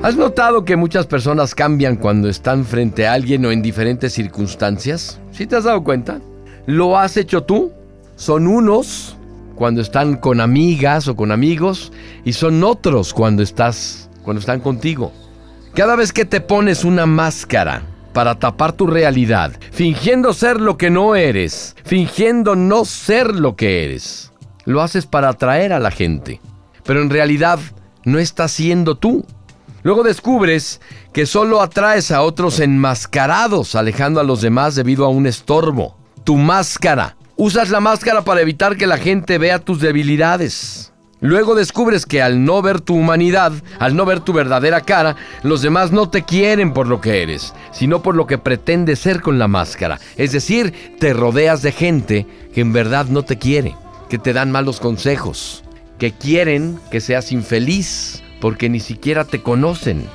¿Has notado que muchas personas cambian cuando están frente a alguien o en diferentes circunstancias? ¿Sí te has dado cuenta? ¿Lo has hecho tú? Son unos cuando están con amigas o con amigos y son otros cuando estás cuando están contigo. Cada vez que te pones una máscara para tapar tu realidad, fingiendo ser lo que no eres, fingiendo no ser lo que eres, lo haces para atraer a la gente, pero en realidad no estás siendo tú. Luego descubres que solo atraes a otros enmascarados, alejando a los demás debido a un estorbo. Tu máscara. Usas la máscara para evitar que la gente vea tus debilidades. Luego descubres que al no ver tu humanidad, al no ver tu verdadera cara, los demás no te quieren por lo que eres, sino por lo que pretendes ser con la máscara. Es decir, te rodeas de gente que en verdad no te quiere, que te dan malos consejos, que quieren que seas infeliz porque ni siquiera te conocen.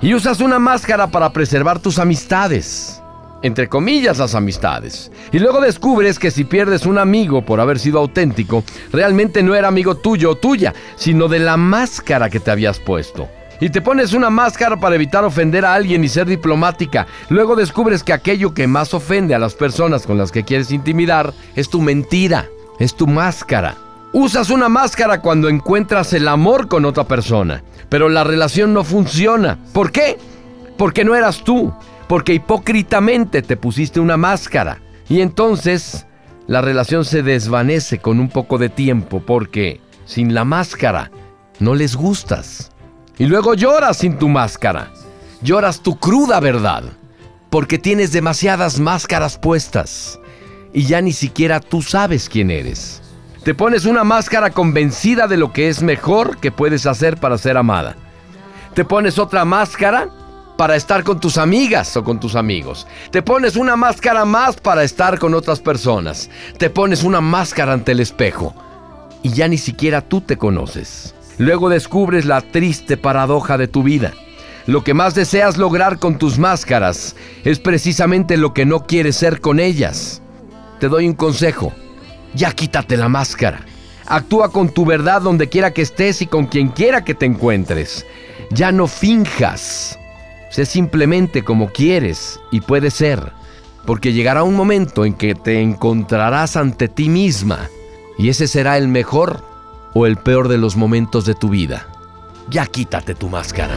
Y usas una máscara para preservar tus amistades. Entre comillas las amistades. Y luego descubres que si pierdes un amigo por haber sido auténtico, realmente no era amigo tuyo o tuya, sino de la máscara que te habías puesto. Y te pones una máscara para evitar ofender a alguien y ser diplomática. Luego descubres que aquello que más ofende a las personas con las que quieres intimidar es tu mentira, es tu máscara. Usas una máscara cuando encuentras el amor con otra persona, pero la relación no funciona. ¿Por qué? Porque no eras tú, porque hipócritamente te pusiste una máscara. Y entonces la relación se desvanece con un poco de tiempo porque sin la máscara no les gustas. Y luego lloras sin tu máscara. Lloras tu cruda verdad, porque tienes demasiadas máscaras puestas y ya ni siquiera tú sabes quién eres. Te pones una máscara convencida de lo que es mejor que puedes hacer para ser amada. Te pones otra máscara para estar con tus amigas o con tus amigos. Te pones una máscara más para estar con otras personas. Te pones una máscara ante el espejo. Y ya ni siquiera tú te conoces. Luego descubres la triste paradoja de tu vida. Lo que más deseas lograr con tus máscaras es precisamente lo que no quieres ser con ellas. Te doy un consejo ya quítate la máscara. Actúa con tu verdad donde quiera que estés y con quien quiera que te encuentres. Ya no finjas. Sé simplemente como quieres y puede ser. Porque llegará un momento en que te encontrarás ante ti misma. Y ese será el mejor o el peor de los momentos de tu vida. Ya quítate tu máscara.